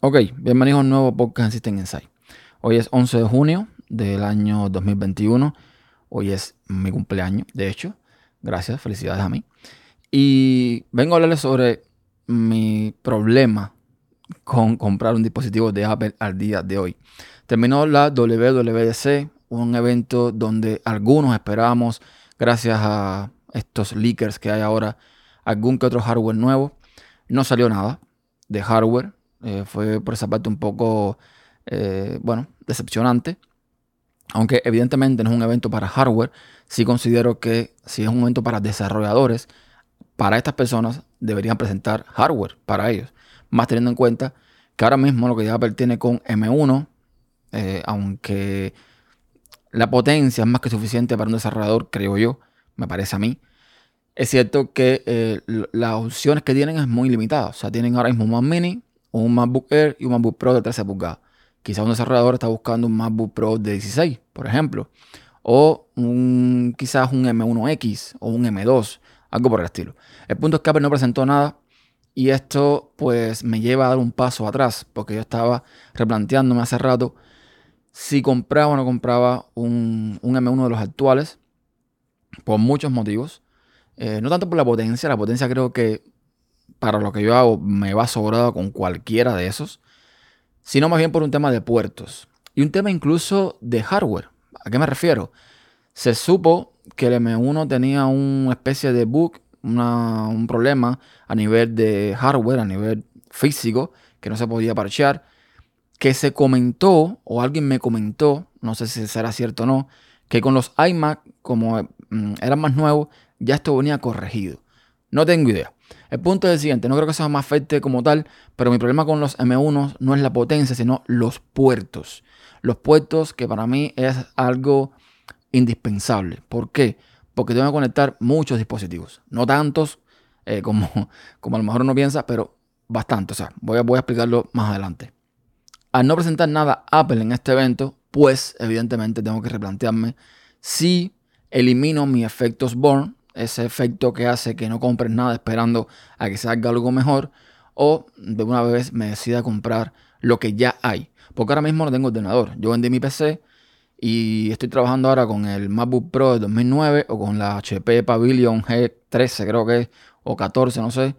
Ok, bienvenidos a un nuevo podcast System Insight. Hoy es 11 de junio del año 2021. Hoy es mi cumpleaños, de hecho. Gracias, felicidades a mí. Y vengo a hablarles sobre mi problema con comprar un dispositivo de Apple al día de hoy. Terminó la WWDC, un evento donde algunos esperábamos, gracias a estos leakers que hay ahora, algún que otro hardware nuevo. No salió nada de hardware. Eh, fue por esa parte un poco, eh, bueno, decepcionante. Aunque evidentemente no es un evento para hardware, sí considero que si es un evento para desarrolladores, para estas personas deberían presentar hardware para ellos. Más teniendo en cuenta que ahora mismo lo que Apple tiene con M1, eh, aunque la potencia es más que suficiente para un desarrollador, creo yo, me parece a mí, es cierto que las opciones que tienen es muy limitada. O sea, tienen ahora mismo un Mini, un MacBook Air y un MacBook Pro de 13 pulgadas. Quizás un desarrollador está buscando un MacBook Pro de 16, por ejemplo. O quizás un M1X o un M2, algo por el estilo. El punto es que Apple no presentó nada y esto pues me lleva a dar un paso atrás porque yo estaba replanteándome hace rato si compraba o no compraba un, un M1 de los actuales por muchos motivos. Eh, no tanto por la potencia, la potencia creo que para lo que yo hago me va sobrado con cualquiera de esos, sino más bien por un tema de puertos y un tema incluso de hardware. ¿A qué me refiero? Se supo que el M1 tenía una especie de bug, un problema a nivel de hardware, a nivel físico, que no se podía parchear, que se comentó, o alguien me comentó, no sé si será cierto o no, que con los iMac, como mm, eran más nuevos, ya esto venía corregido. No tengo idea. El punto es el siguiente, no creo que sea más fuerte como tal, pero mi problema con los M1 no es la potencia, sino los puertos. Los puertos que para mí es algo indispensable. ¿Por qué? Porque tengo que conectar muchos dispositivos. No tantos eh, como, como a lo mejor uno piensa, pero bastante. O sea, voy a, voy a explicarlo más adelante. Al no presentar nada Apple en este evento, pues evidentemente tengo que replantearme si elimino mi efectos Born ese efecto que hace que no compres nada esperando a que salga algo mejor, o de una vez me decida comprar lo que ya hay. Porque ahora mismo no tengo ordenador. Yo vendí mi PC y estoy trabajando ahora con el MacBook Pro de 2009 o con la HP Pavilion G13 creo que es, o 14, no sé,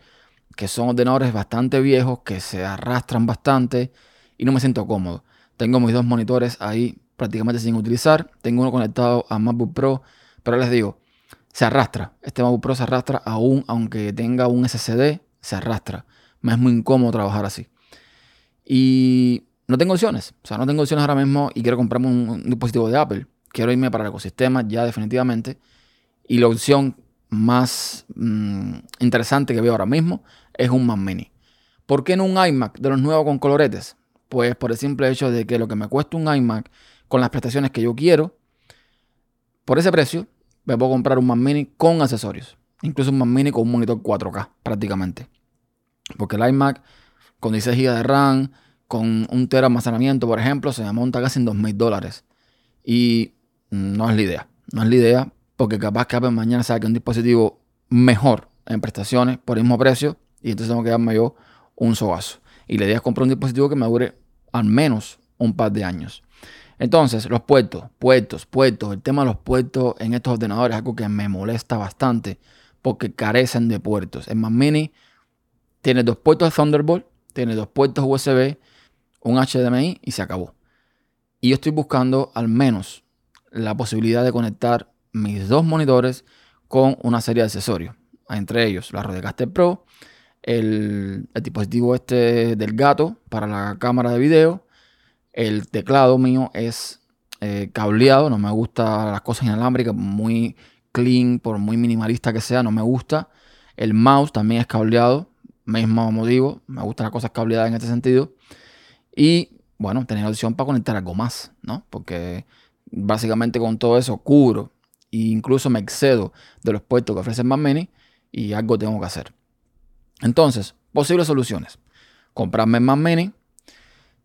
que son ordenadores bastante viejos, que se arrastran bastante y no me siento cómodo. Tengo mis dos monitores ahí prácticamente sin utilizar. Tengo uno conectado a MacBook Pro, pero les digo, se arrastra. Este MacBook Pro se arrastra aún, aunque tenga un SSD, se arrastra. Me es muy incómodo trabajar así. Y no tengo opciones. O sea, no tengo opciones ahora mismo y quiero comprarme un, dispositivo de Apple. Quiero irme para el ecosistema ya definitivamente. Y la opción más mm, interesante que veo ahora mismo es un Mac Mini. ¿Por qué no un iMac de los nuevos con coloretes? Pues por el simple hecho de que lo que me cuesta un iMac con las prestaciones que yo quiero, por ese precio, me puedo comprar un Mac Mini con accesorios. Incluso un Mac Mini con un monitor 4K prácticamente. Porque el iMac con 16 GB de RAM, con un tera almacenamiento, por ejemplo, se me monta casi en 2.000 dólares. Y no es la idea. No es la idea porque capaz que Apple mañana saque un dispositivo mejor en prestaciones por el mismo precio y entonces tengo que darme yo un sobazo. Y la idea es comprar un dispositivo que me dure al menos un par de años. Entonces, los puertos, puertos, puertos. El tema de los puertos en estos ordenadores es algo que me molesta bastante porque carecen de puertos. El Mac Mini tiene dos puertos de Thunderbolt, tiene dos puertos USB, un HDMI y se acabó. Y yo estoy buscando al menos la posibilidad de conectar mis dos monitores con una serie de accesorios. Entre ellos la Rodecaster Pro, el, el dispositivo este del gato para la cámara de video el teclado mío es eh, cableado, no me gusta las cosas inalámbricas, muy clean, por muy minimalista que sea, no me gusta. El mouse también es cableado, mismo motivo, me gustan las cosas cableadas en este sentido. Y bueno, tener la opción para conectar algo más, ¿no? Porque básicamente con todo eso cubro e incluso me excedo de los puertos que ofrecen Mac Mini y algo tengo que hacer. Entonces, posibles soluciones. Comprarme Mac Mini,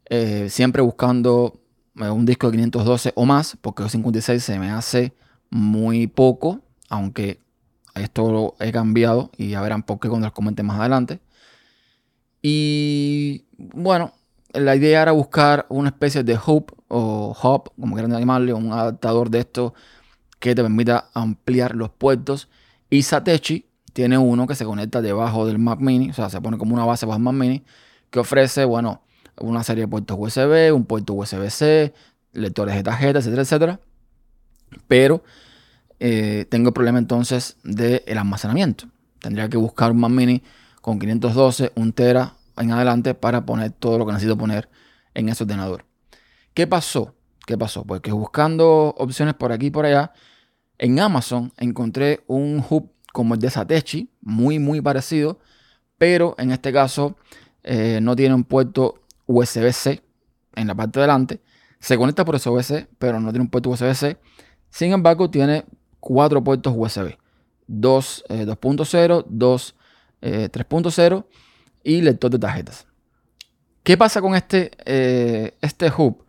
eh, siempre buscando eh, un disco de 512 o más, porque el 56 se me hace muy poco, aunque esto lo he cambiado y ya verán por qué cuando les comente más adelante. Y bueno, la idea era buscar una especie de hub o hub, como quieran llamarle, un adaptador de esto que te permita ampliar los puertos. Y Satechi tiene uno que se conecta debajo del Mac Mini, o sea, se pone como una base bajo el Mac Mini, que ofrece, bueno, una serie de puertos USB, un puerto USB-C, lectores de tarjetas, etcétera, etcétera. Pero eh, tengo el problema entonces del almacenamiento. Tendría que buscar un Mac Mini con 512, un Tera en adelante para poner todo lo que necesito poner en ese ordenador. ¿Qué pasó? ¿Qué pasó? Pues que buscando opciones por aquí y por allá, en Amazon encontré un hub como el de Satechi, muy muy parecido, pero en este caso eh, no tiene un puerto USB-C en la parte de delante. Se conecta por USB-C, pero no tiene un puerto USB-C. Sin embargo, tiene cuatro puertos USB. 2 2.0, 2 3.0 y lector de tarjetas. ¿Qué pasa con este, eh, este hub?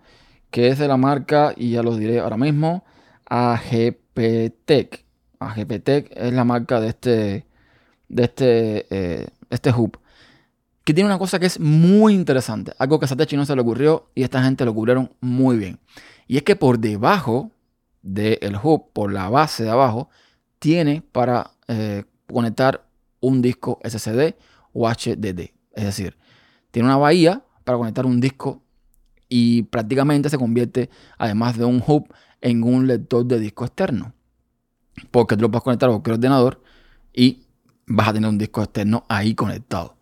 Que es de la marca, y ya lo diré ahora mismo, AGPTEC. AGPTEC es la marca de este, de este, eh, este hub. Que tiene una cosa que es muy interesante. Algo que a Satechi no se le ocurrió y esta gente lo cubrieron muy bien. Y es que por debajo del hub, por la base de abajo, tiene para eh, conectar un disco SSD o HDD. Es decir, tiene una bahía para conectar un disco y prácticamente se convierte, además de un hub, en un lector de disco externo. Porque tú lo puedes conectar a cualquier ordenador y vas a tener un disco externo ahí conectado.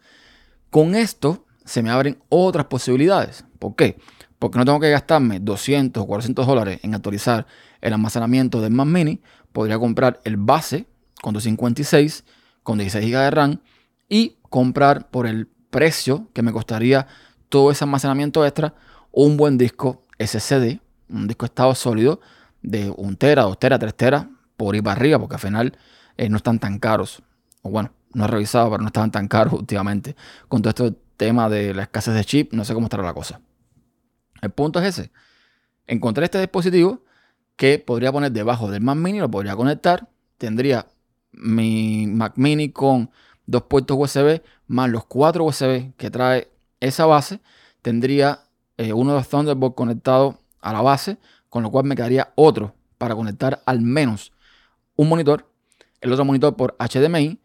Con esto se me abren otras posibilidades. ¿Por qué? Porque no tengo que gastarme 200 o 400 dólares en actualizar el almacenamiento del Mac Mini. Podría comprar el base con 256, con 16 GB de RAM y comprar por el precio que me costaría todo ese almacenamiento extra un buen disco SSD, un disco estado sólido de 1 tera, 2 tera, 3 tera, por ir para arriba, porque al final eh, no están tan caros. O bueno, no he revisado, pero no estaban tan caros últimamente. Con todo este tema de la escasez de chip, no sé cómo estará la cosa. El punto es ese. Encontré este dispositivo que podría poner debajo del Mac Mini, lo podría conectar. Tendría mi Mac Mini con dos puertos USB más los cuatro USB que trae esa base, tendría eh, uno de los Thunderbolt conectado a la base, con lo cual me quedaría otro para conectar al menos un monitor, el otro monitor por HDMI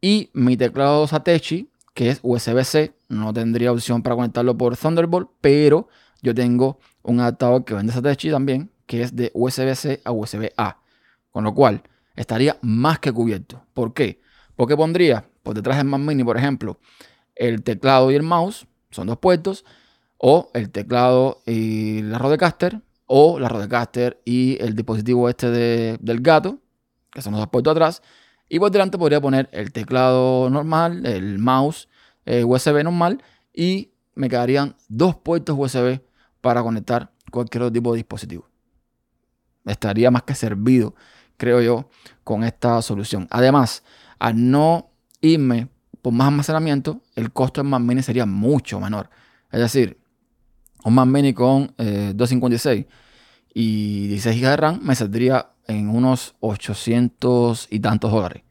y mi teclado Satechi, que es USB-C, no tendría opción para conectarlo por Thunderbolt, pero yo tengo un adaptador que vende Satechi también, que es de USB-C a USB-A, con lo cual estaría más que cubierto. ¿Por qué? Porque pondría por detrás del Mac Mini, por ejemplo, el teclado y el mouse, son dos puertos, o el teclado y la Rodecaster, o la Rodecaster y el dispositivo este del gato, que son los dos puertos atrás, y por delante podría poner el teclado normal, el mouse eh, USB normal, y me quedarían dos puertos USB para conectar cualquier otro tipo de dispositivo. Estaría más que servido, creo yo, con esta solución. Además, al no irme por más almacenamiento, el costo del Mac Mini sería mucho menor. Es decir, un Mac Mini con 256 eh, y 16 GB de RAM me saldría en unos 800 y tantos dólares.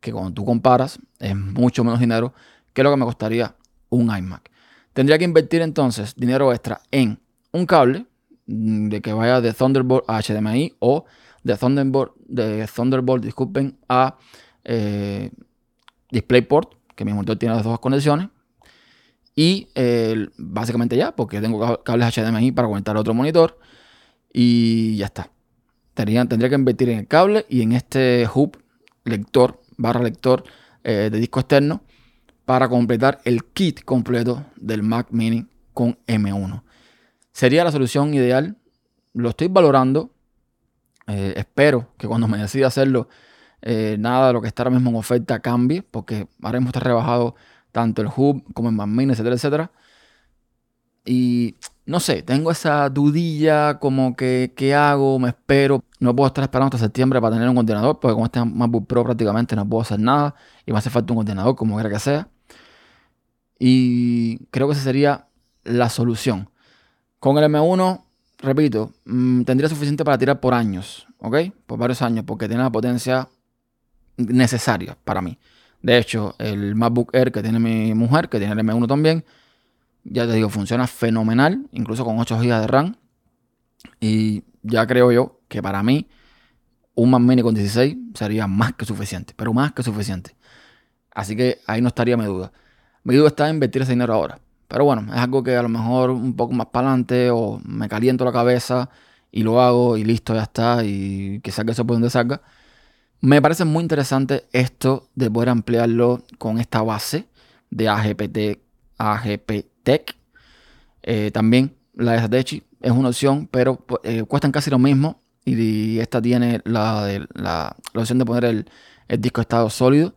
Que cuando tú comparas es mucho menos dinero que lo que me costaría un iMac. Tendría que invertir entonces dinero extra en un cable mm, de que vaya de Thunderbolt a HDMI o de Thunderbolt, de Thunderbolt disculpen, a eh, DisplayPort, que mi monitor tiene las dos conexiones. Y básicamente ya, porque tengo cables HDMI para conectar a otro monitor. Y ya está. Tendría, tendría que invertir en el cable y en este hub lector, barra lector eh, de disco externo para completar el kit completo del Mac Mini con M1. Sería la solución ideal. Lo estoy valorando. Eh, espero que cuando me decida hacerlo eh, nada de lo que está ahora mismo en oferta cambie, porque ahora mismo está rebajado tanto el hub como el Mac Mini, etcétera, etcétera. Y no sé, tengo esa dudilla como que, ¿qué hago? Me espero. No puedo estar esperando hasta septiembre para tener un ordenador, porque con este MacBook Pro prácticamente no puedo hacer nada y me hace falta un ordenador, como quiera que sea. Y creo que esa sería la solución. Con el M1, repito, mm, tendría suficiente para tirar por años, ¿ok? Por varios años, porque tiene la potencia necesaria para mí. De hecho, el MacBook Air que tiene mi mujer, que tiene el M1 también, Ya te digo, funciona fenomenal, incluso con 8 GB de RAM. Y ya creo yo que para mí un Mac Mini con 16 sería más que suficiente, pero más que suficiente. Así que ahí no estaría mi duda. Mi duda está en invertir ese dinero ahora. Pero bueno, es algo que a lo mejor un poco más para adelante o me caliento la cabeza y lo hago y listo, ya está. Y que salga eso por donde salga. Me parece muy interesante esto de poder ampliarlo con esta base de AGPT, Eh, también la de Satechi es una opción, pero eh, cuestan casi lo mismo. Y esta tiene la, la, opción de poner el, el disco estado sólido,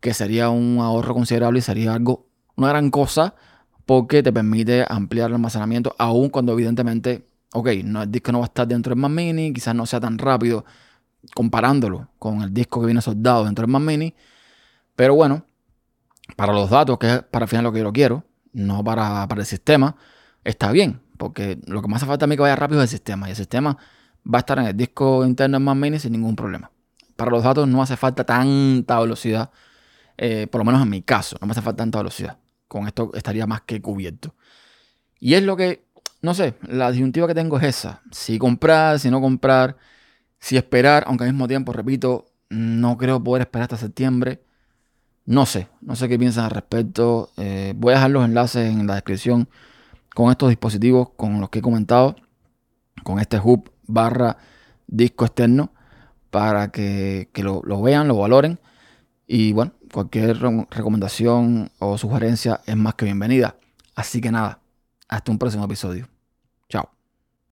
que sería un ahorro considerable y sería algo, una gran cosa, porque te permite ampliar el almacenamiento, aun cuando evidentemente, ok, el disco no va a estar dentro del Mac Mini, quizás no sea tan rápido comparándolo con el disco que viene soldado dentro del Mac Mini. Pero bueno, para los datos, que es para el final lo que yo quiero, no para, para el sistema, está bien. Porque lo que más hace falta a mí que vaya rápido es el sistema. Y el sistema va a estar en el disco interno del Mac Mini sin ningún problema. Para los datos no hace falta tanta velocidad. Eh, por lo menos en mi caso, no me hace falta tanta velocidad. Con esto estaría más que cubierto. Y es lo que, no sé, la disyuntiva que tengo es esa. Si comprar, si no comprar si esperar, aunque al mismo tiempo, repito, no creo poder esperar hasta septiembre. No sé, no sé qué piensan al respecto. Eh, voy a dejar los enlaces en la descripción con estos dispositivos, con los que he comentado, con este hub barra disco externo, para que, lo, lo, vean, lo valoren. Y bueno, cualquier recomendación o sugerencia es más que bienvenida. Así que nada, hasta un próximo episodio.